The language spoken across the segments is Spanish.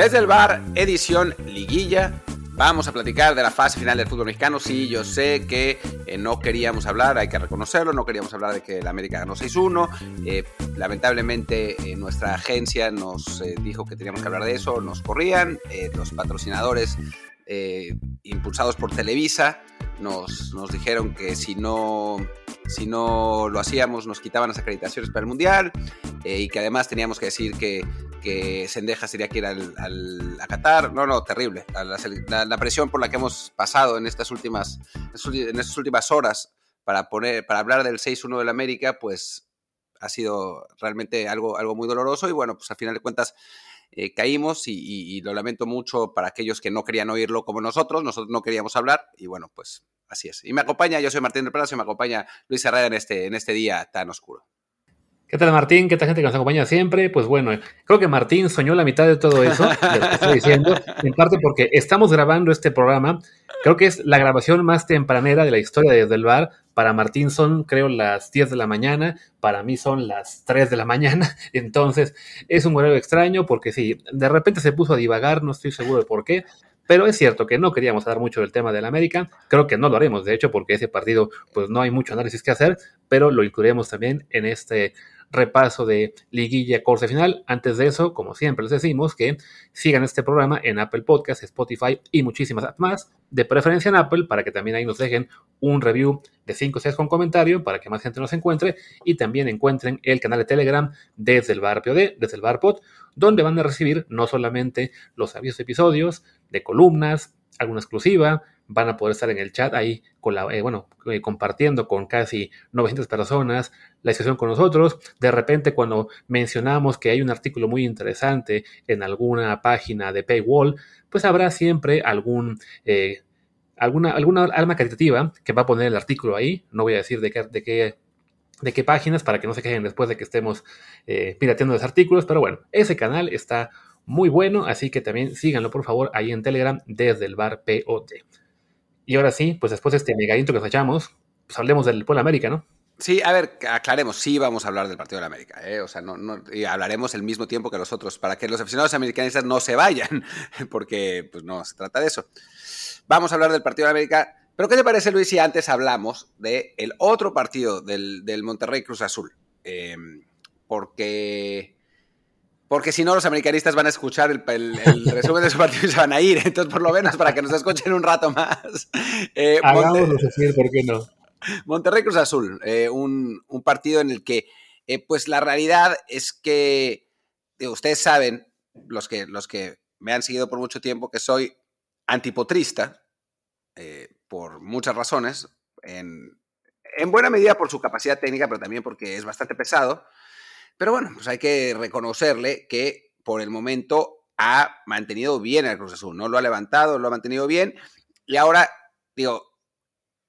Desde el bar, edición liguilla. Vamos a platicar de la fase final del fútbol mexicano. Sí, yo sé que eh, no queríamos hablar, hay que reconocerlo, no queríamos hablar de que la América ganó 6-1. Eh, lamentablemente eh, nuestra agencia nos dijo que teníamos que hablar de eso, nos corrían. los patrocinadores impulsados por Televisa nos, nos dijeron que si no si no lo hacíamos nos quitaban las acreditaciones para el Mundial y que además teníamos que decir que que Sendeja sería que ir al, a Qatar. No, no, terrible. La, presión por la que hemos pasado en estas últimas, en estas últimas horas para, poner, para hablar del 6-1 del América, pues ha sido realmente algo, algo muy doloroso y bueno, pues al final de cuentas eh, caímos y, lo lamento mucho para aquellos que no querían oírlo como nosotros, nosotros no queríamos hablar y bueno, pues así es. Y me acompaña, yo soy Martín del Palacio, me acompaña Luis Herrera en este, en este día tan oscuro. ¿Qué tal Martín? ¿Qué tal gente que nos acompaña siempre? Pues bueno, creo que Martín soñó la mitad de todo eso, lo que estoy diciendo, en parte porque estamos grabando este programa, creo que es la grabación más tempranera de la historia de Desde el Bar. Para Martín son, creo, las 10 de la mañana, para mí son las 3 de la mañana, entonces es un horario extraño porque sí, de repente se puso a divagar, no estoy seguro de por qué, pero es cierto que no queríamos hablar mucho del tema del América. Creo que no lo haremos, de hecho, porque ese partido, pues no hay mucho análisis que hacer, pero lo incluiremos también en este repaso de liguilla corte final. Antes de eso, como siempre les decimos, que sigan este programa en Apple Podcast, Spotify y muchísimas más. De preferencia en Apple, para que también ahí nos dejen un review de 5 o 6 con comentario, para que más gente nos encuentre. Y también encuentren el canal de Telegram desde el bar POD, desde el bar pod, donde van a recibir no solamente los avisos de episodios, de columnas, alguna exclusiva, van a poder estar en el chat ahí, con la, eh, bueno, eh, compartiendo con casi 900 personas la discusión con nosotros. De repente, cuando mencionamos que hay un artículo muy interesante en alguna página de Paywall, pues habrá siempre algún... Eh, alguna, alguna alma caritativa que va a poner el artículo ahí. No voy a decir de qué, de qué, de qué páginas para que no se quejen después de que estemos pirateando los artículos. Pero bueno, ese canal está muy bueno, así que también síganlo por favor ahí en Telegram desde el bar POD. Y ahora sí, pues después de este megadito que nos echamos, pues hablemos del Puebla América, ¿no? Sí, a ver, aclaremos, sí vamos a hablar del partido de la América, ¿eh? o sea, no, no, y hablaremos el mismo tiempo que los otros, para que los aficionados americanistas no se vayan, porque pues no se trata de eso. Vamos a hablar del partido de la América, pero ¿qué te parece, Luis, si antes hablamos del el otro partido del, del Monterrey Cruz Azul? Eh, porque porque si no los americanistas van a escuchar el, resumen de su partido y se van a ir. Entonces, por lo menos, para que nos escuchen un rato más. Eh, decir, ¿por qué no? Monterrey Cruz Azul, eh, un, partido en el que, eh, pues la realidad es que ustedes saben, los que, los que me han seguido por mucho tiempo, que soy antipotrista, eh, por muchas razones, en, en buena medida por su capacidad técnica, pero también porque es bastante pesado. Pero bueno, pues hay que reconocerle que por el momento ha mantenido bien el Cruz Azul, no lo ha levantado, lo ha mantenido bien. Y ahora, digo,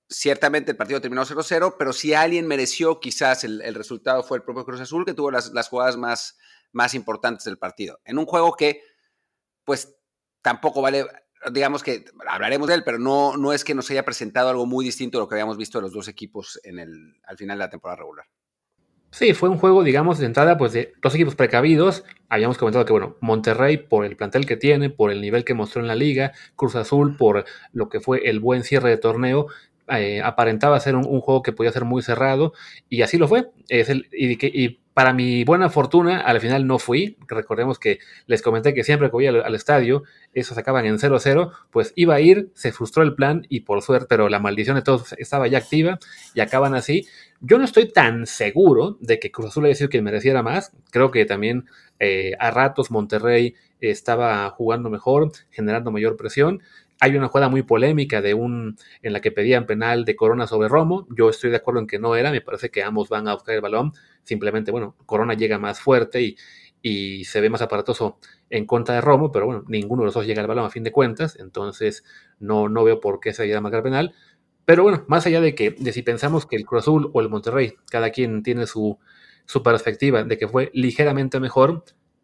ciertamente el partido terminó 0-0, pero si alguien mereció quizás el, resultado fue el propio Cruz Azul, que tuvo las, jugadas más, más importantes del partido. En un juego que, pues, tampoco vale, digamos que hablaremos de él, pero no, no es que nos haya presentado algo muy distinto a lo que habíamos visto de los dos equipos en el, al final de la temporada regular. Sí, fue un juego, digamos, de entrada, pues de dos equipos precavidos. Habíamos comentado que, bueno, Monterrey por el plantel que tiene, por el nivel que mostró en la liga, Cruz Azul por lo que fue el buen cierre de torneo, eh, aparentaba ser un, juego que podía ser muy cerrado y así lo fue. Es el, y, y, para mi buena fortuna, al final no fui. Recordemos que les comenté que siempre que voy al, estadio, esos acaban en 0-0, pues iba a ir, se frustró el plan y por suerte, pero la maldición de todos estaba ya activa y acaban así. Yo no estoy tan seguro de que Cruz Azul haya sido quien mereciera más. Creo que también eh, a ratos Monterrey estaba jugando mejor, generando mayor presión. Hay una jugada muy polémica de un en la que pedían penal de Corona sobre Romo. Yo estoy de acuerdo en que no era. Me parece que ambos van a buscar el balón. Simplemente, bueno, Corona llega más fuerte y, y se ve más aparatoso en contra de Romo, pero bueno, ninguno de los dos llega al balón a fin de cuentas. Entonces, no, no veo por qué se haya marcar penal. Pero bueno, más allá de que de si pensamos que el Cruz Azul o el Monterrey, cada quien tiene su, su perspectiva de que fue ligeramente mejor,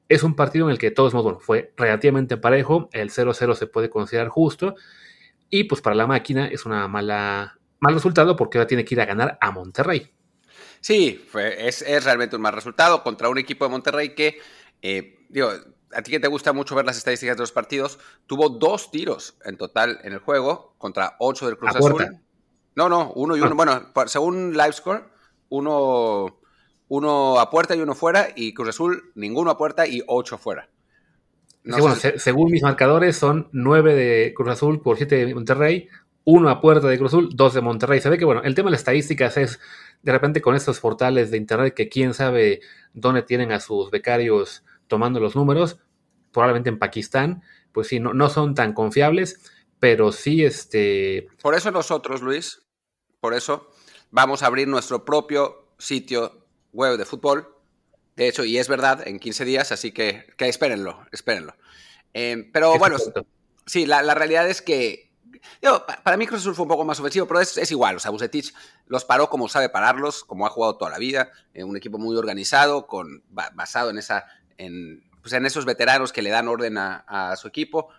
es un partido en el que todos modos, bueno, fue relativamente parejo, el 0-0 se puede considerar justo, y pues para la máquina es una mala, mal resultado porque ahora tiene que ir a ganar a Monterrey. Sí, fue, es, realmente un mal resultado contra un equipo de Monterrey que, eh, digo, a ti que te gusta mucho ver las estadísticas de los partidos, tuvo dos tiros en total en el juego contra ocho del Cruz Azul. No, no, uno y uno. Ah. Bueno, según Livescore, uno, uno a puerta y uno fuera, y Cruz Azul, ninguno a puerta y ocho fuera. bueno, según mis marcadores, son nueve de Cruz Azul por siete de Monterrey, uno a puerta de Cruz Azul, dos de Monterrey. Se ve que, bueno, el tema de las estadísticas es de repente con estos portales de internet que quién sabe dónde tienen a sus becarios tomando los números, probablemente en Pakistán, pues sí, no, no son tan confiables, pero sí este... Por eso nosotros, Luis, por eso vamos a abrir nuestro propio sitio web de fútbol. De hecho, y es verdad, en 15 días, así que, que espérenlo, espérenlo. Eh, pero bueno, sí, la, la, realidad es que para mí Cruz Azul fue un poco más ofensivo, pero es, es, igual. O sea, Bucetich los paró como sabe pararlos, como ha jugado toda la vida. En un equipo muy organizado, con, basado en, esa, en, pues en esos veteranos que le dan orden a, a su equipo.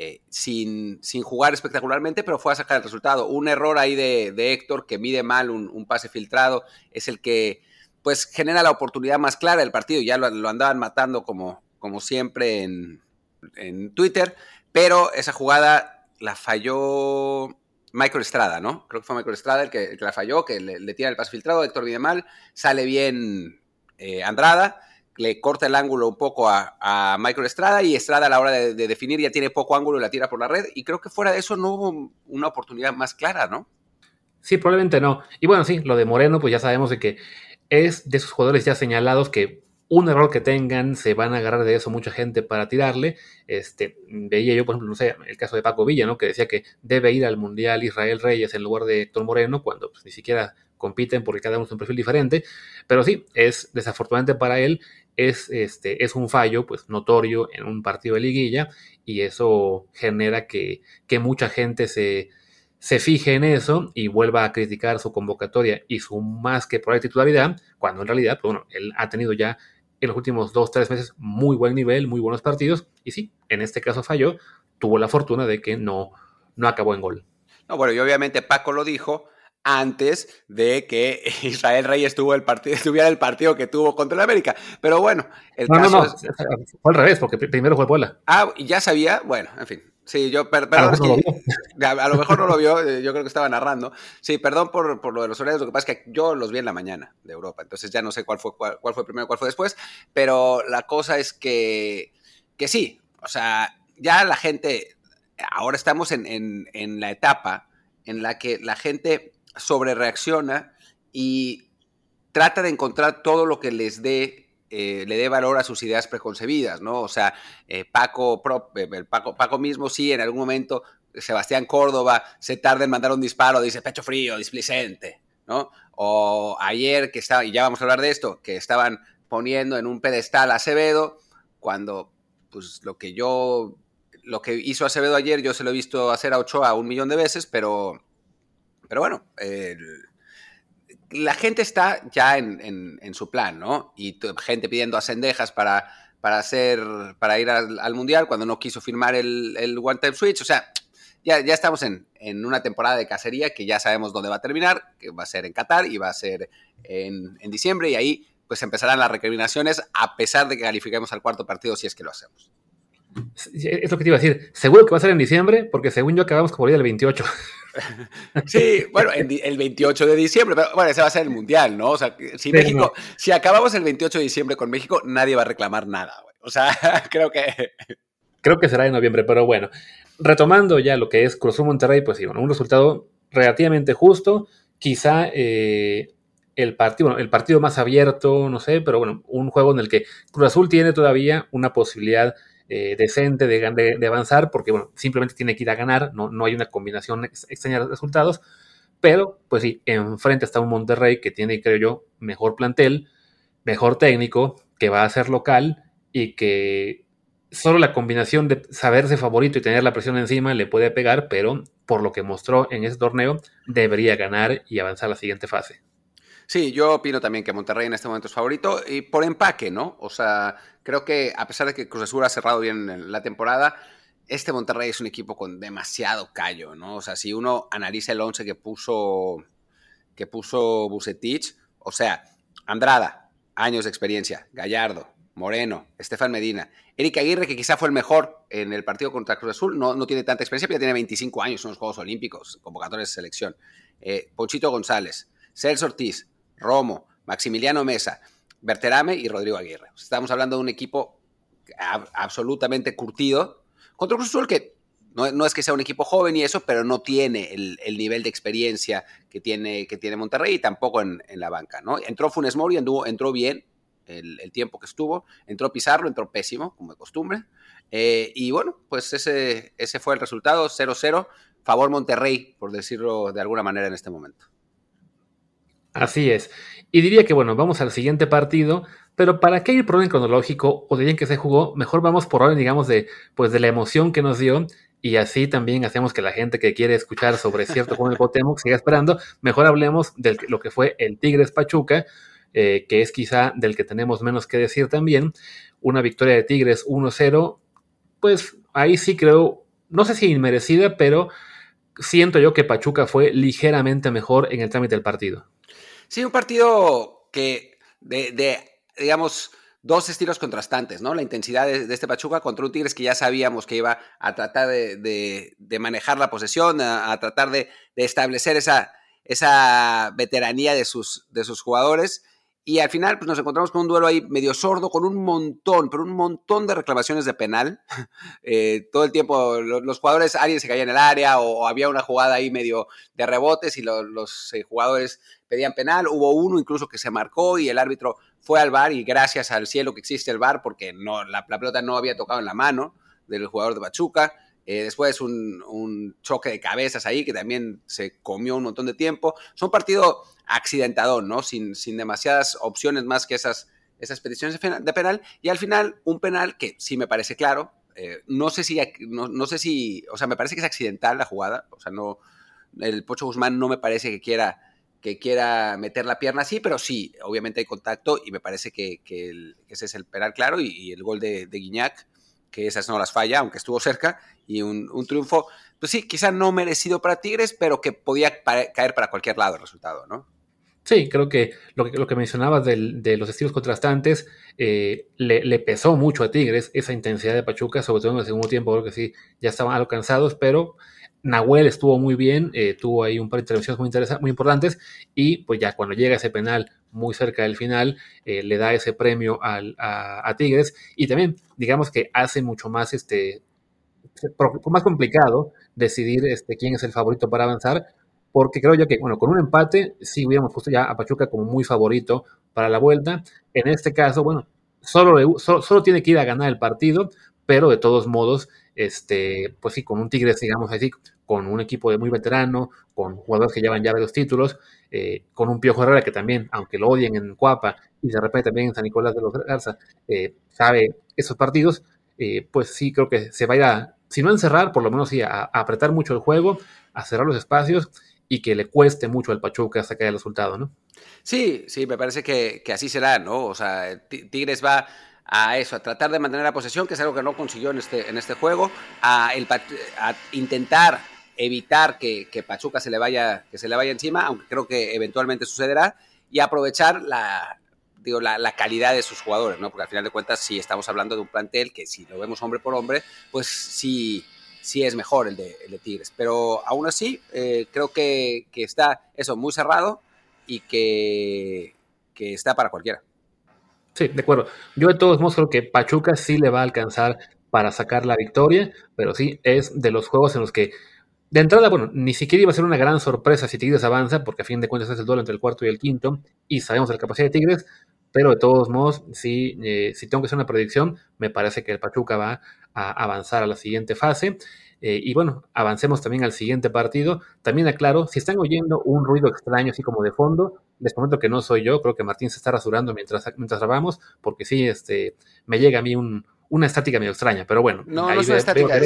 Eh, sin, sin, jugar espectacularmente, pero fue a sacar el resultado. Un error ahí de, de Héctor que mide mal un, un, pase filtrado es el que pues genera la oportunidad más clara del partido. Ya lo, lo andaban matando como, como siempre en, en, Twitter, pero esa jugada la falló Michael Estrada, ¿no? Creo que fue Michael Estrada el que, el que la falló, que le, tira el pase filtrado, Héctor mide mal, sale bien eh, Andrada le corta el ángulo un poco a, a, Michael Estrada y Estrada a la hora de, de, definir ya tiene poco ángulo y la tira por la red. Y creo que fuera de eso no hubo una oportunidad más clara, ¿no? Sí, probablemente no. Y bueno, sí, lo de Moreno, pues ya sabemos de que es de esos jugadores ya señalados que un error que tengan, se van a agarrar de eso mucha gente para tirarle. Este, veía yo, por ejemplo, no sé, el caso de Paco Villa, ¿no? Que decía que debe ir al Mundial Israel Reyes en lugar de Héctor Moreno, cuando pues, ni siquiera compiten porque cada uno es un perfil diferente. Pero sí, es desafortunadamente para él es, este, es un fallo pues, notorio en un partido de liguilla y eso genera que, que mucha gente se, se fije en eso y vuelva a criticar su convocatoria y su más que probable titularidad, cuando en realidad, pues, bueno, él ha tenido ya en los últimos dos, tres meses muy buen nivel, muy buenos partidos, y sí, en este caso falló, tuvo la fortuna de que no, no acabó en gol. No, bueno, y obviamente Paco lo dijo, antes de que Israel Reyes tuvo el partido, tuviera el partido que tuvo contra el América. Pero bueno, el no, caso no, no. Es... fue al revés, porque primero fue Puebla. Ah, y ya sabía, bueno, en fin. Sí, yo, per, perdón, a, lo es que, a, a, lo mejor no lo vio, eh, yo creo que estaba narrando. Sí, perdón por, por, lo de los horarios, lo que pasa es que yo los vi en la mañana de Europa, entonces ya no sé cuál fue, cuál, cuál fue primero, cuál fue después, pero la cosa es que, que sí, o sea, ya la gente, ahora estamos en, en, en la etapa en la que la gente sobre reacciona y trata de encontrar todo lo que les dé eh, le dé valor a sus ideas preconcebidas, ¿no? O sea, eh, Paco, eh, Paco, Paco mismo sí, en algún momento, Sebastián Córdoba se tarda en mandar un disparo, dice pecho frío, displicente, ¿no? O ayer que estaba, y ya vamos a hablar de esto, que estaban poniendo en un pedestal a Acevedo, cuando pues lo que yo, lo que hizo Acevedo ayer, yo se lo he visto hacer a Ochoa un millón de veces, pero pero bueno, la gente está ya en, su plan, ¿no? Y gente pidiendo ascendejas para, para, hacer, para ir al, al, Mundial cuando no quiso firmar el, One Time Switch. O sea, ya, ya estamos en, en, una temporada de cacería que ya sabemos dónde va a terminar, que va a ser en Qatar y va a ser en, en diciembre y ahí pues empezarán las recriminaciones a pesar de que califiquemos al cuarto partido si es que lo hacemos. Es lo que te iba a decir. Seguro que va a ser en diciembre, porque según yo acabamos como el día del 28. Sí, bueno, el 28 de diciembre, pero bueno, ese va a ser el mundial, ¿no? O sea, si México, no. si acabamos el 28 de diciembre con México, nadie va a reclamar nada, güey. O sea, creo que. Creo que será en noviembre, pero bueno. Retomando ya lo que es Cruz Monterrey, pues sí, bueno, un resultado relativamente justo. Quizá eh, el partido, bueno, el partido más abierto, no sé, pero bueno, un juego en el que Cruz Azul tiene todavía una posibilidad eh, decente de, de, avanzar, porque bueno, simplemente tiene que ir a ganar, no, no hay una combinación ex, extraña de resultados, pero pues sí, enfrente está un Monterrey que tiene, creo yo, mejor plantel, mejor técnico, que va a ser local y que solo la combinación de saberse favorito y tener la presión encima le puede pegar, pero por lo que mostró en ese torneo, debería ganar y avanzar a la siguiente fase. Sí, yo opino también que Monterrey en este momento es favorito y por empaque, ¿no? O sea, creo que a pesar de que Cruz Azul ha cerrado bien la temporada, este Monterrey es un equipo con demasiado callo, ¿no? O sea, si uno analiza el 11 que puso que puso Bucetich, o sea, Andrada, años de experiencia, Gallardo, Moreno, Estefan Medina, Eric Aguirre, que quizá fue el mejor en el partido contra Cruz Azul, no, no tiene tanta experiencia, pero ya tiene 25 años en los Juegos Olímpicos, convocatorias de selección. Eh, Ponchito González, Celso Ortiz, Romo, Maximiliano Mesa, Berterame y Rodrigo Aguirre. Estamos hablando de un equipo absolutamente curtido contra Cruz Azul que no, es que sea un equipo joven y eso, pero no tiene el, nivel de experiencia que tiene, que tiene Monterrey y tampoco en, la banca. ¿no? Entró Funes Mori, entró bien el, tiempo que estuvo, entró Pizarro, entró pésimo, como de costumbre. Eh, y bueno, pues ese, ese fue el resultado, 0-0, favor Monterrey, por decirlo de alguna manera en este momento. Así es. Y diría que, bueno, vamos al siguiente partido, pero ¿para qué ir por orden cronológico o bien que se jugó? Mejor vamos por orden, digamos, de, pues, de la emoción que nos dio y así también hacemos que la gente que quiere escuchar sobre cierto con el Cuauhtémoc siga esperando. Mejor hablemos de lo que fue el Tigres Pachuca, eh, que es quizá del que tenemos menos que decir también. Una victoria de Tigres 1-0, pues ahí sí creo, no sé si inmerecida, pero siento yo que Pachuca fue ligeramente mejor en el trámite del partido. Sí, un partido que de digamos, dos estilos contrastantes, ¿no? La intensidad de, este Pachuca contra un Tigres que ya sabíamos que iba a tratar de, manejar la posesión, a, tratar de, establecer esa, esa veteranía de sus, de sus jugadores. Y al final pues, nos encontramos con un duelo ahí medio sordo, con un montón, pero un montón de reclamaciones de penal. Eh, todo el tiempo los, jugadores, alguien se caía en el área o, había una jugada ahí medio de rebotes y los eh, jugadores pedían penal. Hubo uno incluso que se marcó y el árbitro fue al bar y gracias al cielo que existe el bar porque no, la, pelota no había tocado en la mano del jugador de Pachuca. Eh, después un, choque de cabezas ahí que también se comió un montón de tiempo. Son partido accidentado, ¿no? Sin, sin demasiadas opciones más que esas, esas peticiones de penal. Y al final un penal que sí me parece claro. Eh, no sé si, no, sé si, o sea, me parece que es accidental la jugada. O sea, no, el Pocho Guzmán no me parece que quiera que quiera meter la pierna así, pero sí, obviamente hay contacto y me parece que, ese es el penal claro y, el gol de, de, Guiñac, que esas no las falla, aunque estuvo cerca, y un, triunfo, pues sí, quizá no merecido para Tigres, pero que podía caer para cualquier lado el resultado, ¿no? Sí, creo que lo que, lo que mencionabas de los estilos contrastantes eh, le, pesó mucho a Tigres esa intensidad de Pachuca, sobre todo en el segundo tiempo, creo que sí, ya estaban algo cansados, pero Nahuel estuvo muy bien, eh, tuvo ahí un par de intervenciones muy, muy importantes y pues ya cuando llega ese penal muy cerca del final, eh, le da ese premio a, Tigres y también digamos que hace mucho más, este, más complicado decidir este, quién es el favorito para avanzar, porque creo yo que, bueno, con un empate sí hubiéramos puesto ya a Pachuca como muy favorito para la vuelta. En este caso, bueno, solo, solo, solo tiene que ir a ganar el partido, pero de todos modos este, pues sí, con un Tigres, digamos así, con un equipo de muy veterano, con jugadores que llevan ya varios títulos, eh, con un Piojo Herrera que también, aunque lo odien en Cuapa y de repente también en San Nicolás de los Garza, eh, sabe esos partidos, eh, pues sí creo que se va a ir a, si no a encerrar, por lo menos sí a, apretar mucho el juego, a cerrar los espacios y que le cueste mucho al Pachuca sacar el resultado, ¿no? Sí, sí, me parece que, así será, ¿no? O sea, Tigres va a eso, a tratar de mantener la posesión, que es algo que no consiguió en este, en este juego, a intentar evitar que, Pachuca se le, vaya, que se le vaya encima, aunque creo que eventualmente sucederá, y aprovechar la, digo, la, calidad de sus jugadores, ¿no? Porque al final de cuentas sí estamos hablando de un plantel que si lo vemos hombre por hombre, pues sí, sí es mejor el de, Tigres. Pero aún así, eh, creo que, que, está eso muy cerrado y que, que está para cualquiera. Sí, de acuerdo. Yo de todos modos creo que Pachuca sí le va a alcanzar para sacar la victoria, pero sí es de los juegos en los que de entrada, bueno, ni siquiera iba a ser una gran sorpresa si Tigres avanza, porque a fin de cuentas es el duelo entre el cuarto y el quinto, y sabemos la capacidad de Tigres, pero de todos modos, sí, eh, si tengo que hacer una predicción, me parece que el Pachuca va a avanzar a la siguiente fase. Eh, y bueno, avancemos también al siguiente partido. También aclaro, si están oyendo un ruido extraño así como de fondo, les comento que no soy yo, creo que Martín se está rasurando mientras, mientras grabamos, porque sí, este, me llega a mí una estática medio extraña, pero bueno. No, no es una estática,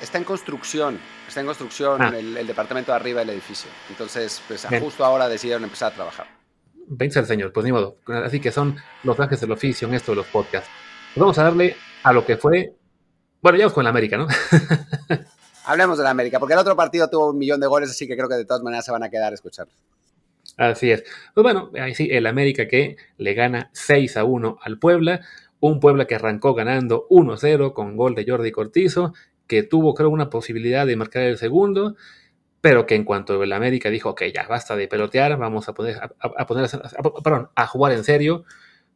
está en construcción, está en construcción ah. el, departamento de arriba del edificio. Entonces, pues justo ahora decidieron empezar a trabajar. Vence el señor, pues ni modo. Así que son los gajes del oficio en esto de los podcasts. Pues vamos a darle a lo que fue bueno, ya vamos con la América, ¿no? Hablemos de la América, porque el otro partido tuvo un millón de goles, así que creo que de todas maneras se van a quedar a escuchar. Así es. Pues bueno, ahí sí, el América que le gana 6 a 1 al Puebla. Un Puebla que arrancó ganando 1-0 con gol de Jordi Cortizo, que tuvo creo una posibilidad de marcar el segundo, pero que en cuanto el América dijo, ok, ya basta de pelotear, vamos a poner a, jugar en serio,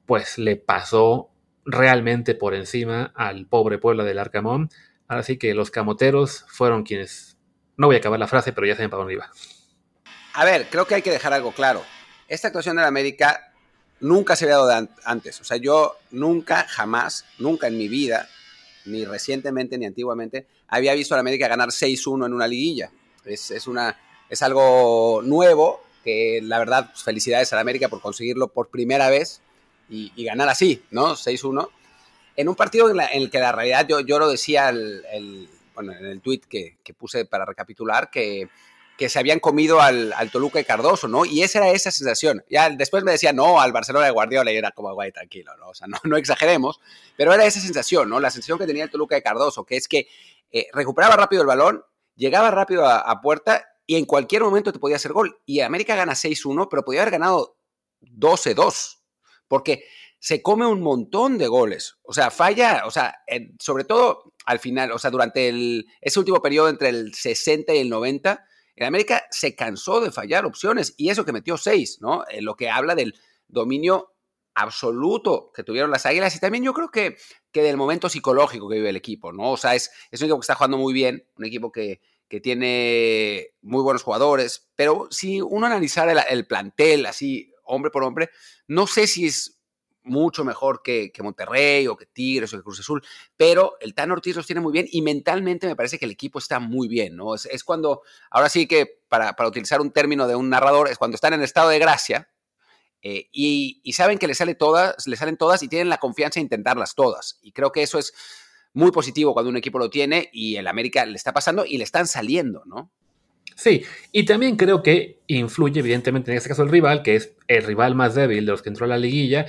pues le pasó realmente por encima al pobre Puebla del Arcamón. Así que los camoteros fueron quienes, no voy a acabar la frase, pero ya saben para dónde iba. A ver, creo que hay que dejar algo claro. Esta actuación del América nunca se había dado antes. O sea, yo nunca, jamás, nunca en mi vida, ni recientemente ni antiguamente, había visto a la América ganar 6-1 en una liguilla. Es, es, una, es algo nuevo que la verdad, pues, felicidades a la América por conseguirlo por primera vez y, ganar así, ¿no? 6-1. En un partido en, el que la realidad, yo, yo lo decía el, bueno, en el tweet que, que, puse para recapitular, que, que se habían comido al, al, Toluca y Cardoso, ¿no? Y esa era esa sensación. Ya después me decía, no, al Barcelona de Guardiola, y era como, guay, tranquilo, ¿no? O sea, no, no exageremos, pero era esa sensación, ¿no? La sensación que tenía el Toluca de Cardoso, que es que eh, recuperaba rápido el balón, llegaba rápido a, a, puerta y en cualquier momento te podía hacer gol. Y América gana 6-1, pero podía haber ganado 12-2 porque se come un montón de goles. O sea, falla, o sea, sobre todo al final, o sea, durante el, ese último periodo entre el 60 y el 90, en América se cansó de fallar opciones y eso que metió seis, ¿no? Eh, lo que habla del dominio absoluto que tuvieron las Águilas y también yo creo que, que del momento psicológico que vive el equipo, ¿no? O sea, es, es un equipo que está jugando muy bien, un equipo que, que tiene muy buenos jugadores, pero si uno analizara el, el plantel así hombre por hombre, no sé si es mucho mejor que, Monterrey o que Tigres o que Cruz Azul, pero el Tan Ortiz los tiene muy bien y mentalmente me parece que el equipo está muy bien, ¿no? Es, cuando, ahora sí que para, utilizar un término de un narrador, es cuando están en estado de gracia eh, y, saben que les, sale todas, les salen todas y tienen la confianza de intentarlas todas. Y creo que eso es muy positivo cuando un equipo lo tiene y el América le está pasando y le están saliendo, ¿no? Sí, y también creo que influye evidentemente en este caso el rival, que es el rival más débil de los que entró a la liguilla,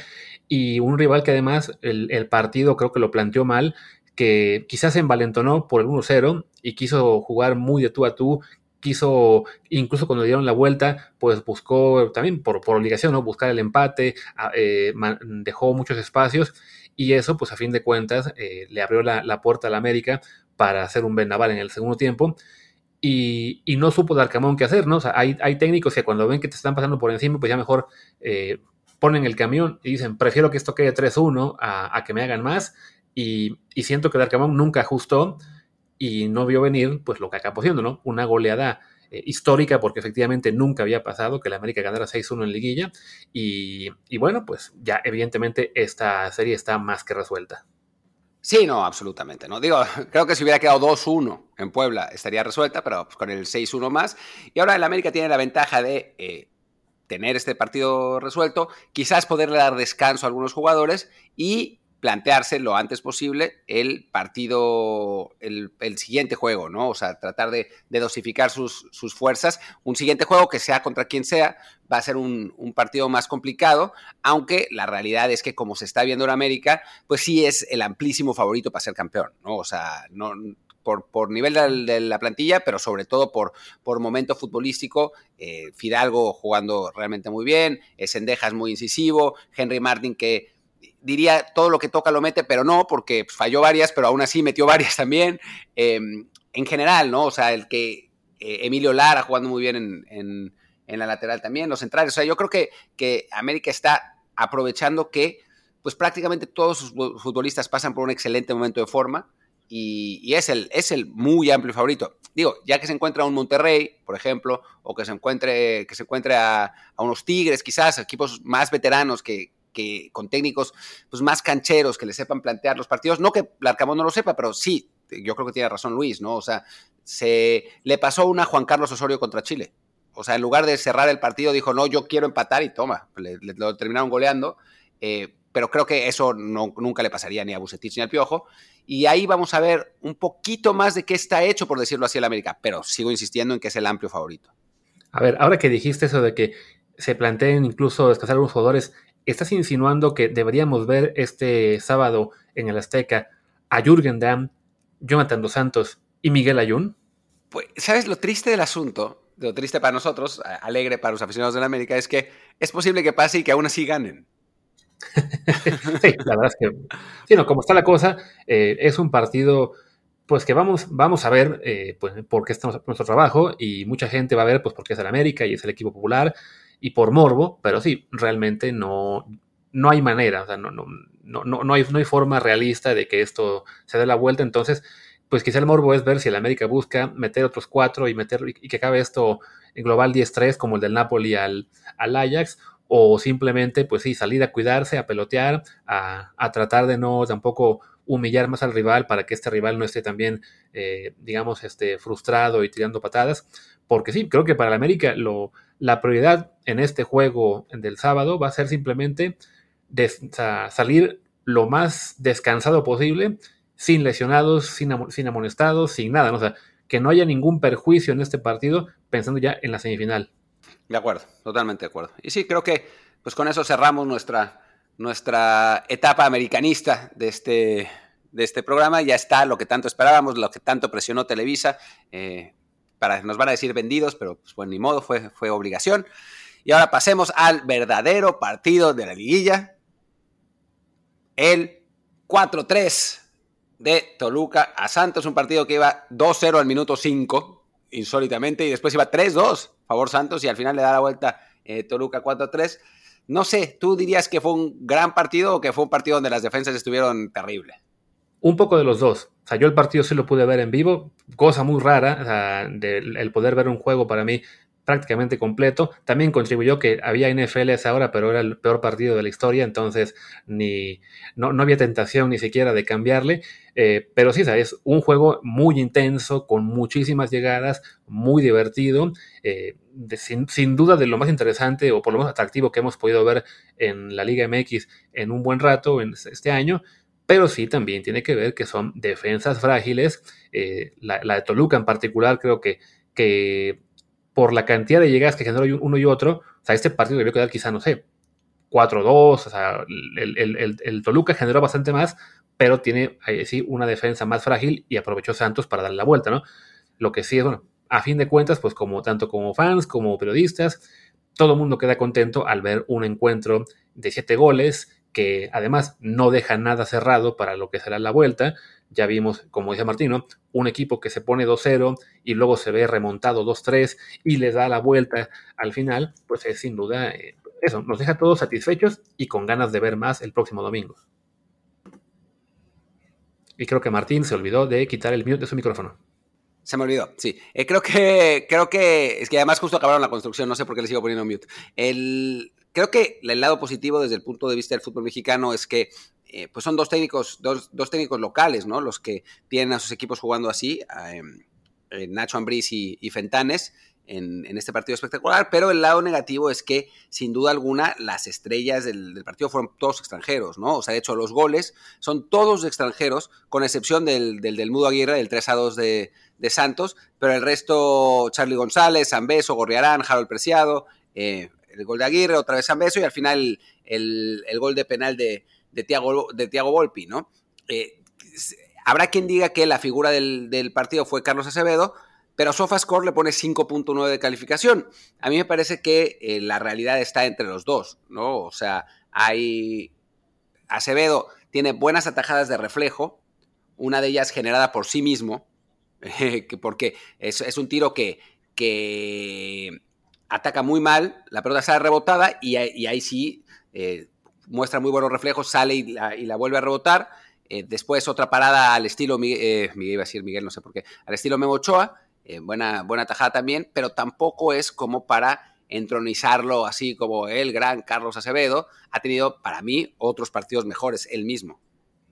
y un rival que además el, partido creo que lo planteó mal, que quizás se envalentonó por el 1-0 y quiso jugar muy de tú a tú, quiso, incluso cuando dieron la vuelta, pues buscó también por, por obligación, ¿no? Buscar el empate, eh, dejó muchos espacios y eso, pues a fin de cuentas, eh, le abrió la, la puerta a la América para hacer un vendaval en el segundo tiempo y, no supo dar camón qué hacer, ¿no? O sea, hay, técnicos que cuando ven que te están pasando por encima, pues ya mejor eh, ponen el camión y dicen, prefiero que esto quede 3-1 a, que me hagan más. Y, siento que Darcamón nunca ajustó y no vio venir, pues lo que acabó siendo, ¿no? Una goleada eh, histórica, porque efectivamente nunca había pasado que la América ganara 6-1 en liguilla. Y, y bueno, pues ya evidentemente esta serie está más que resuelta. Sí, no, absolutamente. No digo, creo que si hubiera quedado 2-1 en Puebla estaría resuelta, pero pues, con el 6-1 más. Y ahora el América tiene la ventaja de eh, tener este partido resuelto, quizás poderle dar descanso a algunos jugadores y plantearse lo antes posible el partido, el, siguiente juego, ¿no? O sea, tratar de, dosificar sus, sus, fuerzas. Un siguiente juego que sea contra quien sea, va a ser un, partido más complicado, aunque la realidad es que como se está viendo en América, pues sí es el amplísimo favorito para ser campeón, ¿no? O sea, no... Por, nivel de, la plantilla, pero sobre todo por, por momento futbolístico. Eh, Fidalgo jugando realmente muy bien, Sendejas muy incisivo, Henry Martin que diría todo lo que toca lo mete, pero no, porque pues, falló varias, pero aún así metió varias también. Em, en general, ¿no? O sea, el que eh, Emilio Lara jugando muy bien en, la lateral también, los centrales. O sea, yo creo que, que América está aprovechando que pues prácticamente todos sus futbolistas pasan por un excelente momento de forma y, es, el, es el muy amplio favorito. Digo, ya que se encuentra un Monterrey, por ejemplo, o que se encuentre, que se encuentre a, unos Tigres, quizás, equipos más veteranos que, que con técnicos pues, más cancheros que le sepan plantear los partidos. No que Larcamón no lo sepa, pero sí, yo creo que tiene razón Luis, ¿no? O sea, se le pasó una a Juan Carlos Osorio contra Chile. O sea, en lugar de cerrar el partido, dijo, no, yo quiero empatar y toma, le, lo terminaron goleando. Eh, pero creo que eso no, nunca le pasaría ni a Bucetich ni al Piojo. Y ahí vamos a ver un poquito más de qué está hecho, por decirlo así, el América. Pero sigo insistiendo en que es el amplio favorito. A ver, ahora que dijiste eso de que se planteen incluso descansar a los jugadores, ¿Estás insinuando que deberíamos ver este sábado en el Azteca a Jürgen Damm, Jonathan Dos Santos y Miguel Ayun? Pues, ¿sabes lo triste del asunto? Lo triste para nosotros, alegre para los aficionados de la América, es que es posible que pase y que aún así ganen. sí, la verdad es que, sí, no, como está la cosa, eh, es un partido, pues que vamos, vamos a ver, eh, pues, por qué estamos nuestro trabajo y mucha gente va a ver, pues, porque es el América y es el equipo popular y por morbo, pero sí, realmente no, no hay manera, o sea, no, no, no, no, hay, no hay forma realista de que esto se dé la vuelta, entonces, pues quizá el morbo es ver si el América busca meter otros cuatro y meter y que acabe esto en global 10-3 como el del Napoli al, al Ajax, o simplemente, pues sí, salir a cuidarse, a pelotear, a, tratar de no tampoco humillar más al rival para que este rival no esté también, eh, digamos, este, frustrado y tirando patadas. Porque sí, creo que para el América lo, la prioridad en este juego del sábado va a ser simplemente salir lo más descansado posible, sin lesionados, sin, sin amonestados, sin nada. ¿no? O sea, que no haya ningún perjuicio en este partido pensando ya en la semifinal. De acuerdo, totalmente de acuerdo. Y sí, creo que pues con eso cerramos nuestra, nuestra etapa americanista de este, de este programa. Ya está lo que tanto esperábamos, lo que tanto presionó Televisa. Eh, para, nos van a decir vendidos, pero pues ni modo, fue, fue obligación. Y ahora pasemos al verdadero partido de la liguilla. El 4-3 de Toluca a Santos, un partido que iba 2-0 al minuto 5, insólitamente, y después iba 3-2 favor Santos y al final le da la vuelta eh, Toluca 4-3. No sé, ¿tú dirías que fue un gran partido o que fue un partido donde las defensas estuvieron terribles? Un poco de los dos. O sea, yo el partido sí lo pude ver en vivo, cosa muy rara, el poder ver un juego para mí prácticamente completo. También contribuyó que había NFL a esa hora, pero era el peor partido de la historia, entonces ni, no, había tentación ni siquiera de cambiarle. Eh, pero sí, es un juego muy intenso, con muchísimas llegadas, muy divertido, eh, sin, duda de lo más interesante o por lo más atractivo que hemos podido ver en la Liga MX en un buen rato en este año. Pero sí también tiene que ver que son defensas frágiles. Eh, la, la, de Toluca en particular creo que, que por la cantidad de llegadas que generó uno y otro, o sea, este partido debió quedar quizá, no sé, 4-2, o sea, el, Toluca generó bastante más, pero tiene ahí sí una defensa más frágil y aprovechó Santos para darle la vuelta, ¿no? Lo que sí es, bueno, a fin de cuentas, pues como tanto como fans, como periodistas, todo el mundo queda contento al ver un encuentro de siete goles, que además no deja nada cerrado para lo que será la vuelta. Ya vimos, como decía Martino, un equipo que se pone 2-0 y luego se ve remontado 2-3 y le da la vuelta al final, pues es sin duda eh, eso, nos deja todos satisfechos y con ganas de ver más el próximo domingo. Y creo que Martín se olvidó de quitar el mute de su micrófono. Se me olvidó, sí. Eh, creo que, creo que, es que además justo acabaron la construcción, no sé por qué le sigo poniendo mute. El, creo que el lado positivo desde el punto de vista del fútbol mexicano es que eh, pues son dos técnicos, dos, técnicos locales, ¿no? Los que tienen a sus equipos jugando así, em, eh, Nacho Ambriz y, Fentanes. En, este partido espectacular, pero el lado negativo es que, sin duda alguna, las estrellas del, partido fueron todos extranjeros, ¿no? O sea, de hecho, los goles son todos extranjeros, con excepción del, del, Mudo Aguirre, del 3 a 2 de, Santos, pero el resto, Charlie González, Zambeso, Gorriarán, Harold Preciado, eh, el gol de Aguirre, otra vez Zambeso, y al final el, el gol de penal de, de Tiago, de Tiago Volpi, ¿no? Eh, habrá quien diga que la figura del, partido fue Carlos Acevedo, pero SofaScore le pone 5.9 de calificación. A mí me parece que eh, la realidad está entre los dos, ¿no? O sea, hay... Acevedo tiene buenas atajadas de reflejo, una de ellas generada por sí mismo, porque es, un tiro que, que ataca muy mal, la pelota sale rebotada y, ahí sí eh, muestra muy buenos reflejos, sale y la, vuelve a rebotar. Eh, después otra parada al estilo, eh, Miguel iba a decir Miguel, no sé por qué, al estilo Memo Ochoa, eh, buena, buena tajada también, pero tampoco es como para entronizarlo así como el gran Carlos Acevedo. Ha tenido, para mí, otros partidos mejores, él mismo.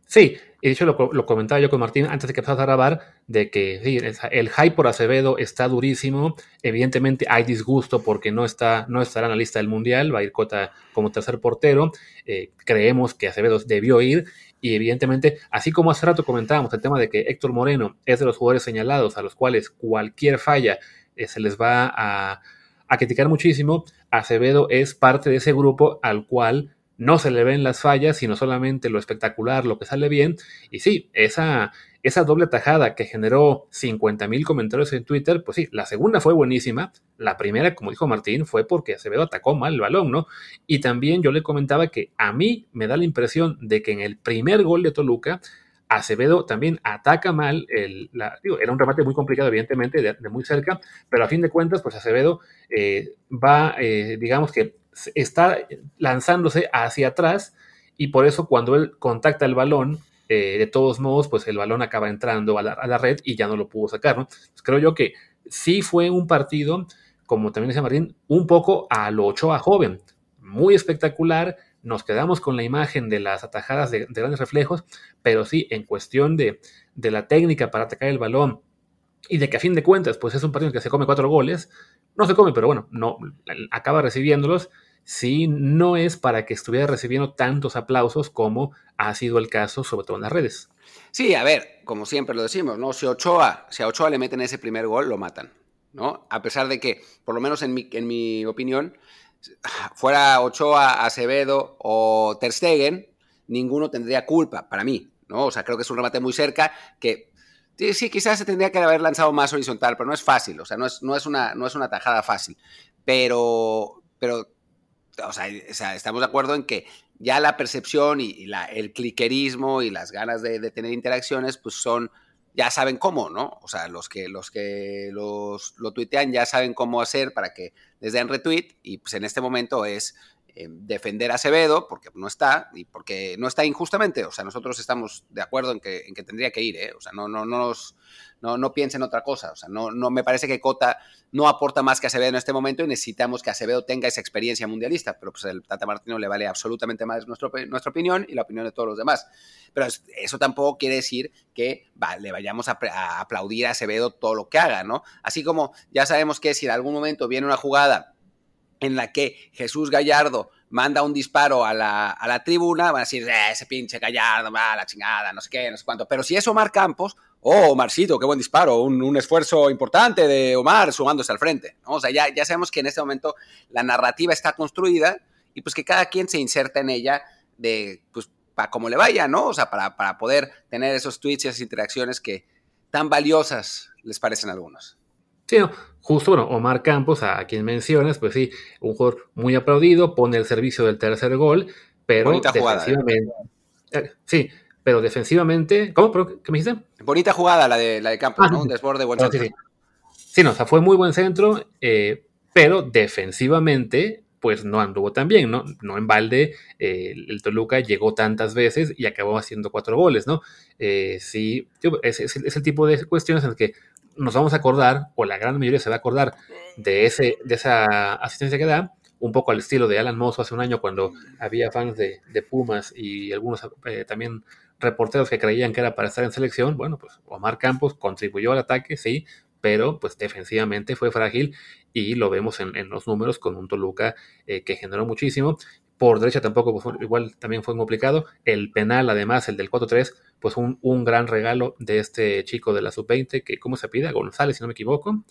Sí, y de hecho lo, comentaba yo con Martín antes de que empezara a grabar, de que sí, el hype por Acevedo está durísimo. Evidentemente hay disgusto porque no, está, no estará en la lista del Mundial, va a ir Cota como tercer portero. Eh, creemos que Acevedo debió ir. Y evidentemente, así como hace rato comentábamos el tema de que Héctor Moreno es de los jugadores señalados a los cuales cualquier falla eh, se les va a, a criticar muchísimo, Acevedo es parte de ese grupo al cual no se le ven las fallas, sino solamente lo espectacular, lo que sale bien. Y sí, esa, esa doble tajada que generó 50 mil comentarios en Twitter, pues sí, la segunda fue buenísima. La primera, como dijo Martín, fue porque Acevedo atacó mal el balón, ¿no? Y también yo le comentaba que a mí me da la impresión de que en el primer gol de Toluca, Acevedo también ataca mal, el, era un remate muy complicado, evidentemente, de, muy cerca, pero a fin de cuentas, pues Acevedo eh, va, eh, digamos que está lanzándose hacia atrás y por eso cuando él contacta el balón, eh, de todos modos, pues el balón acaba entrando a la, red y ya no lo pudo sacar, ¿no? creo yo que sí fue un partido, como también decía Martín, un poco a lo Ochoa joven, muy espectacular, nos quedamos con la imagen de las atajadas de, grandes reflejos, pero sí, en cuestión de, de, la técnica para atacar el balón y de que a fin de cuentas, pues es un partido que se come cuatro goles, no se come, pero bueno, no, acaba recibiéndolos, sí, no es para que estuviera recibiendo tantos aplausos como ha sido el caso, sobre todo en las redes. Sí, a ver, como siempre lo decimos, ¿no? Si Ochoa, si a Ochoa le meten ese primer gol, lo matan, ¿no? A pesar de que, por lo menos en mi, en mi opinión, fuera Ochoa, Acevedo o Ter Stegen, ninguno tendría culpa para mí, ¿no? O sea, creo que es un remate muy cerca que sí, quizás se tendría que haber lanzado más horizontal, pero no es fácil, o sea, no es, no es, una, no es una tajada fácil. Pero, pero o sea, estamos de acuerdo en que ya la percepción y, la, el cliquerismo y las ganas de, tener interacciones, pues son ya saben cómo, ¿no? O sea, los que, los que los, lo tuitean ya saben cómo hacer para que les den retweet y pues en este momento es eh, defender a Acevedo porque no está y porque no está injustamente. O sea, nosotros estamos de acuerdo en que, en que tendría que ir, ¿eh? O sea, no, no, no nos no, no piensen otra cosa. O sea, no, no me parece que Cota no aporta más que Acevedo en este momento y necesitamos que Acevedo tenga esa experiencia mundialista. Pero pues el Tata Martino le vale absolutamente más nuestro, nuestra opinión y la opinión de todos los demás. Pero eso tampoco quiere decir que le vayamos a, a aplaudir a Acevedo todo lo que haga, ¿no? Así como ya sabemos que si en algún momento viene una jugada en la que Jesús Gallardo manda un disparo a la, a la tribuna, van a decir, eh, ese pinche Gallardo, va, la chingada, no sé qué, no sé cuánto. Pero si es Omar Campos, oh, Omarcito, qué buen disparo, un, un esfuerzo importante de Omar sumándose al frente. O sea, ya, ya sabemos que en este momento la narrativa está construida y pues que cada quien se inserta en ella de, pues, para como le vaya, ¿no? O sea, para, para poder tener esos tweets y esas interacciones que tan valiosas les parecen a algunos. Sí, justo, bueno, Omar Campos, a quien mencionas, pues sí, un jugador muy aplaudido, pone el servicio del tercer gol, pero Bonita jugada, defensivamente, ¿eh? sí, pero defensivamente, ¿cómo? ¿Qué me dijiste? Bonita jugada la de, la de Campos, ah, ¿no? Un desborde buen centro. Sí, sí. no, o sea, fue muy buen centro, eh, pero defensivamente, pues no anduvo tan bien, ¿no? No en balde, eh, el Toluca llegó tantas veces y acabó haciendo cuatro goles, ¿no? sí, es, es, el tipo de cuestiones en las que nos vamos a acordar, o la gran mayoría se va a acordar de, ese, de esa asistencia que da, un poco al estilo de Alan Mosso hace un año cuando había fans de, Pumas y algunos eh, también reporteros que creían que era para estar en selección. Bueno, pues Omar Campos contribuyó al ataque, sí, pero pues defensivamente fue frágil y lo vemos en, los números con un Toluca eh, que generó muchísimo. Por derecha tampoco, pues, igual también fue complicado. El penal, además, el del 4-3, pues un, un, gran regalo de este chico de la sub-20, que ¿cómo se pide? González, si no me equivoco.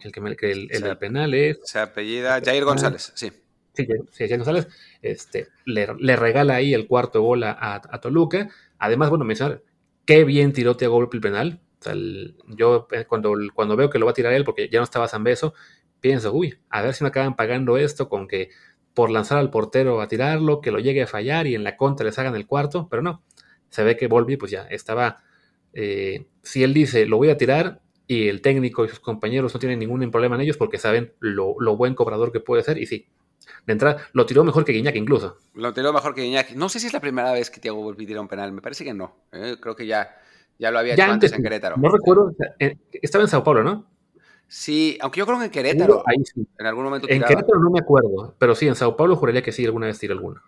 El que, que el, el del penal es... Se apellida Jair González, sí. Sí, Jair González. Este, le, le, regala ahí el cuarto gol a, a, Toluca. Además, bueno, mencionar qué bien tiró Tiago el penal. O sea, yo eh, cuando, cuando veo que lo va a tirar él, porque ya no estaba San Beso, pienso, uy, a ver si me acaban pagando esto con que por lanzar al portero a tirarlo, que lo llegue a fallar y en la contra les hagan el cuarto, pero no se ve que Volvi pues ya estaba, eh, si él dice lo voy a tirar y el técnico y sus compañeros no tienen ningún problema en ellos porque saben lo, buen cobrador que puede ser y sí, de entrada lo tiró mejor que Guiñac incluso. Lo tiró mejor que Guiñac. No sé si es la primera vez que Thiago Volpi tira un penal, me parece que no. ¿eh? creo que ya, ya lo había hecho antes, en Querétaro. No recuerdo, estaba en Sao Paulo, ¿no? Sí, aunque yo creo que en Querétaro. Ahí sí. En algún momento En Querétaro no me acuerdo, pero sí, en Sao Paulo juraría que sí, alguna vez tiró alguna.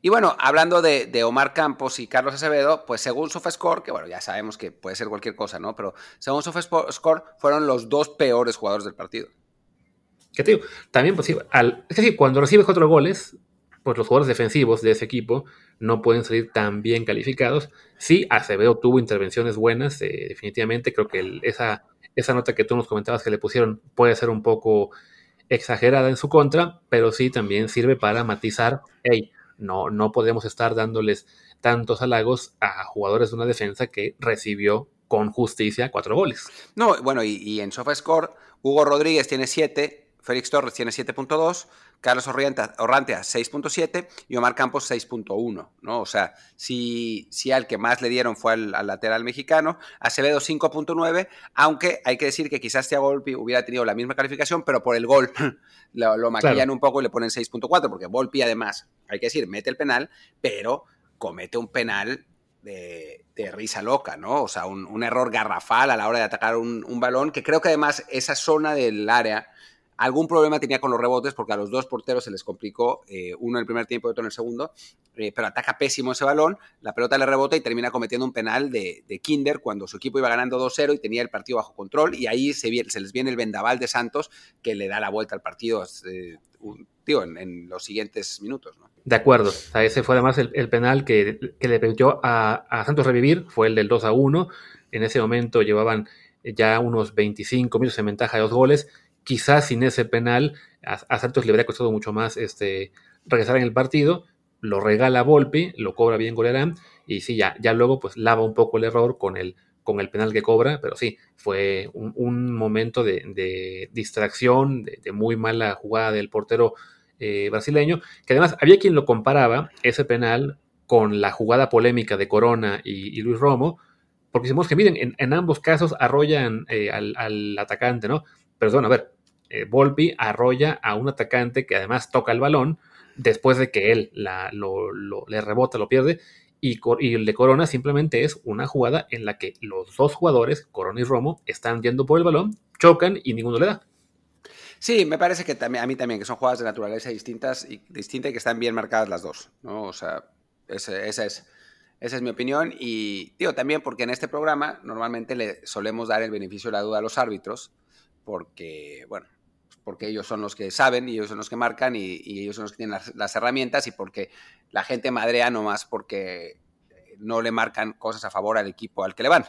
Y bueno, hablando de, Omar Campos y Carlos Acevedo, pues según SofaScore, que bueno, ya sabemos que puede ser cualquier cosa, ¿no? Pero según SofaScore, fueron los dos peores jugadores del partido. ¿Qué te digo? También, pues, al, es decir, cuando recibes cuatro goles, pues los jugadores defensivos de ese equipo no pueden salir tan bien calificados. Sí, Acevedo tuvo intervenciones buenas, eh, definitivamente. Creo que esa, esa nota que tú nos comentabas que le pusieron puede ser un poco exagerada en su contra, pero sí también sirve para matizar, hey, no, no podemos estar dándoles tantos halagos a jugadores de una defensa que recibió con justicia cuatro goles. No, bueno, y, y en SofaScore, Hugo Rodríguez tiene siete, Félix Torres tiene 7.2, Carlos Orrantea 6.7 y Omar Campos 6.1, ¿no? O sea, si, si al que más le dieron fue al, lateral mexicano, Acevedo 5.9, aunque hay que decir que quizás Thiago Volpi hubiera tenido la misma calificación, pero por el gol lo, maquillan un poco y le ponen 6.4, porque Volpi además, hay que decir, mete el penal, pero comete un penal de, risa loca, ¿no? O sea, un, error garrafal a la hora de atacar un, un balón, que creo que además esa zona del área Algún problema tenía con los rebotes porque a los dos porteros se les complicó, eh, uno en el primer tiempo y otro en el segundo, eh, pero ataca pésimo ese balón, la pelota le rebota y termina cometiendo un penal de, Kinder cuando su equipo iba ganando 2-0 y tenía el partido bajo control y ahí se, les viene el vendaval de Santos que le da la vuelta al partido eh, en, los siguientes minutos. De acuerdo, ese fue además el, penal que, le permitió a, a, Santos revivir, fue el del 2 1. En ese momento llevaban ya unos 25 minutos en ventaja de dos goles Quizás sin ese penal a, Santos le habría costado mucho más este, regresar en el partido. Lo regala Volpi, lo cobra bien Golerán y sí, ya, ya luego pues lava un poco el error con el, con el penal que cobra, pero sí, fue un, momento de, distracción, de, muy mala jugada del portero eh, brasileño, que además había quien lo comparaba, ese penal, con la jugada polémica de Corona y, Luis Romo, porque decimos que miren, en, ambos casos arrollan eh, al, al, atacante, ¿no? Perdón, a ver, eh, Volpi arrolla a un atacante que además toca el balón después de que él le rebota, lo pierde. Y, el de Corona simplemente es una jugada en la que los dos jugadores, Corona y Romo, están yendo por el balón, chocan y ninguno le da. Sí, me parece que también, a mí también, que son jugadas de naturaleza distintas y, distinta y que están bien marcadas las dos. ¿no? O sea, esa, es, esa es mi opinión. Y digo también porque en este programa normalmente le solemos dar el beneficio de la duda a los árbitros porque, bueno, porque ellos son los que saben y ellos son los que marcan y, ellos son los que tienen las, herramientas y porque la gente madrea nomás porque no le marcan cosas a favor al equipo al que le van.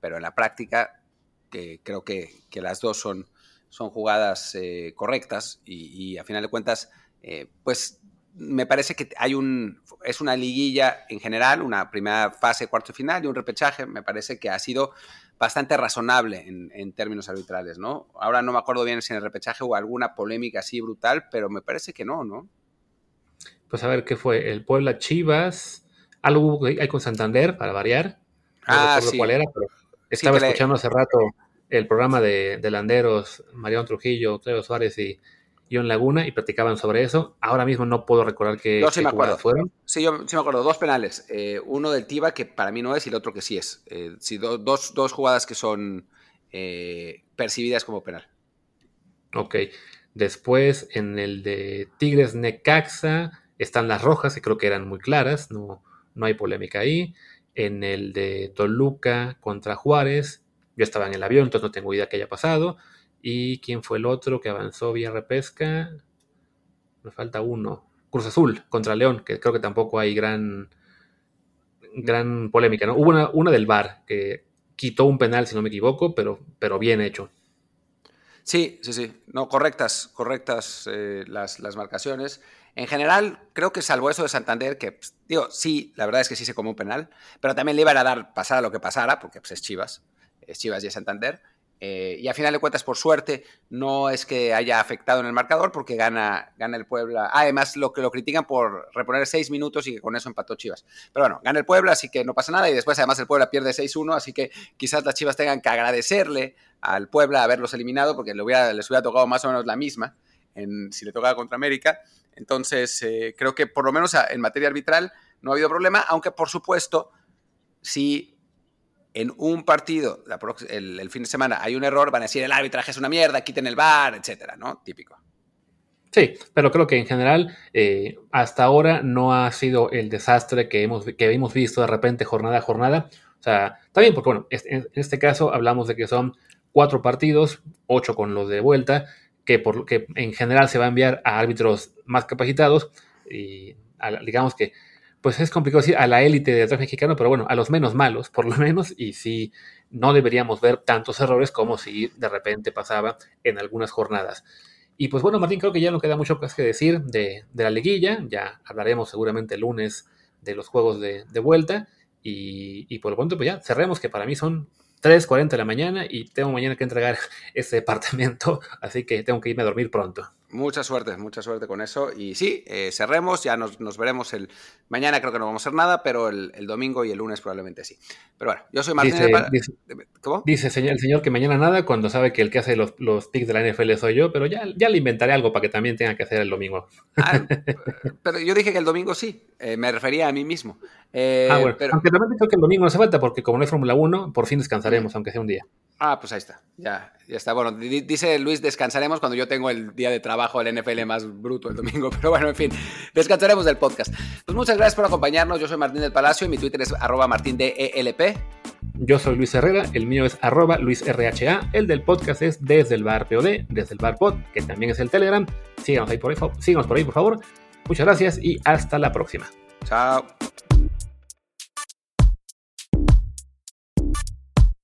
Pero en la práctica, que creo que, las dos son, son jugadas eh, correctas y, a final de cuentas, eh, pues me parece que hay un, es una liguilla en general, una primera fase, cuarto final y un repechaje, me parece que ha sido bastante razonable en, términos arbitrales, ¿no? Ahora no me acuerdo bien si en el repechaje hubo alguna polémica así brutal, pero me parece que no, ¿no? Pues a ver qué fue, el Puebla Chivas, algo hay con Santander para variar. No ah, sí. cuál era, pero estaba escuchando hace rato el programa de, de Landeros, Mariano Trujillo, Cleo Suárez y en Laguna y platicaban sobre eso. Ahora mismo no puedo recordar qué, sí me acuerdo. fueron. Sí, yo sí me acuerdo. Dos penales. Eh, uno del Tiba, que para mí no es, y el otro que sí es. Eh, sí, dos, dos, jugadas que son eh, percibidas como penal. Ok. Después, en el de Tigres Necaxa, están las rojas, que creo que eran muy claras. No, no hay polémica ahí. En el de Toluca contra Juárez, yo estaba en el avión, entonces no tengo idea qué haya pasado. ¿Y quién fue el otro que avanzó vía repesca? Me falta uno. Cruz Azul contra León, que creo que tampoco hay gran, gran polémica, ¿no? Hubo una, del VAR que quitó un penal, si no me equivoco, pero, pero bien hecho. Sí, sí, sí. No, correctas, correctas eh, las, las, marcaciones. En general, creo que salvo eso de Santander, que, pues, digo, sí, la verdad es que sí se comió un penal, pero también le iban a dar pasar lo que pasara, porque pues, es Chivas, es Chivas y es Santander. Eh, y a final de cuentas, por suerte, no es que haya afectado en el marcador porque gana, gana el Puebla. además, lo que lo critican por reponer seis minutos y que con eso empató Chivas. Pero bueno, gana el Puebla, así que no pasa nada. Y después, además, el Puebla pierde 6-1, así que quizás las Chivas tengan que agradecerle al Puebla haberlos eliminado porque les hubiera, les hubiera tocado más o menos la misma si le tocaba contra América. Entonces, eh, creo que por lo menos en materia arbitral no ha habido problema, aunque por supuesto, sí en un partido el, fin de semana hay un error, van a decir el arbitraje es una mierda, quiten el bar, etcétera, ¿no? Típico. Sí, pero creo que en general eh, hasta ahora no ha sido el desastre que hemos, que hemos visto de repente jornada a jornada. O sea, bien, porque bueno, en este caso hablamos de que son cuatro partidos, ocho con los de vuelta, que, por, que en general se va a enviar a árbitros más capacitados y digamos que pues es complicado decir a la élite de detrás mexicano, pero bueno, a los menos malos, por lo menos, y sí, no deberíamos ver tantos errores como si de repente pasaba en algunas jornadas. Y pues bueno, Martín, creo que ya no queda mucho que decir de, la liguilla. Ya hablaremos seguramente el lunes de los juegos de, vuelta. Y, y, por lo pronto, pues ya cerremos, que para mí son 3.40 de la mañana y tengo mañana que entregar ese departamento, así que tengo que irme a dormir pronto. Mucha suerte, mucha suerte con eso. Y sí, eh, cerremos, ya nos, veremos el... Mañana creo que no vamos a hacer nada, pero el, domingo y el lunes probablemente sí. Pero bueno, yo soy Martín. Dice, ¿Cómo? Dice el señor que mañana nada cuando sabe que el que hace los, los picks de la NFL soy yo, pero ya, ya le inventaré algo para que también tenga que hacer el domingo. Ah, pero yo dije que el domingo sí, eh, me refería a mí mismo. Eh, ah, bueno, aunque también creo que el domingo no hace falta porque como no hay Fórmula 1, por fin descansaremos, aunque sea un día. Ah, pues ahí está. Ya, ya está. Bueno, dice Luis, descansaremos cuando yo tengo el día de trabajo del NFL más bruto el domingo. Pero bueno, en fin, descansaremos del podcast. Pues muchas gracias por acompañarnos. Yo soy Martín del Palacio y mi Twitter es arroba martindelp. Yo soy Luis Herrera, el mío es arroba luisrha, el del podcast es desde el bar POD, desde el bar pod, que también es el Telegram. Síganos ahí por ahí, síganos por ahí, por favor. Muchas gracias y hasta la próxima. Chao.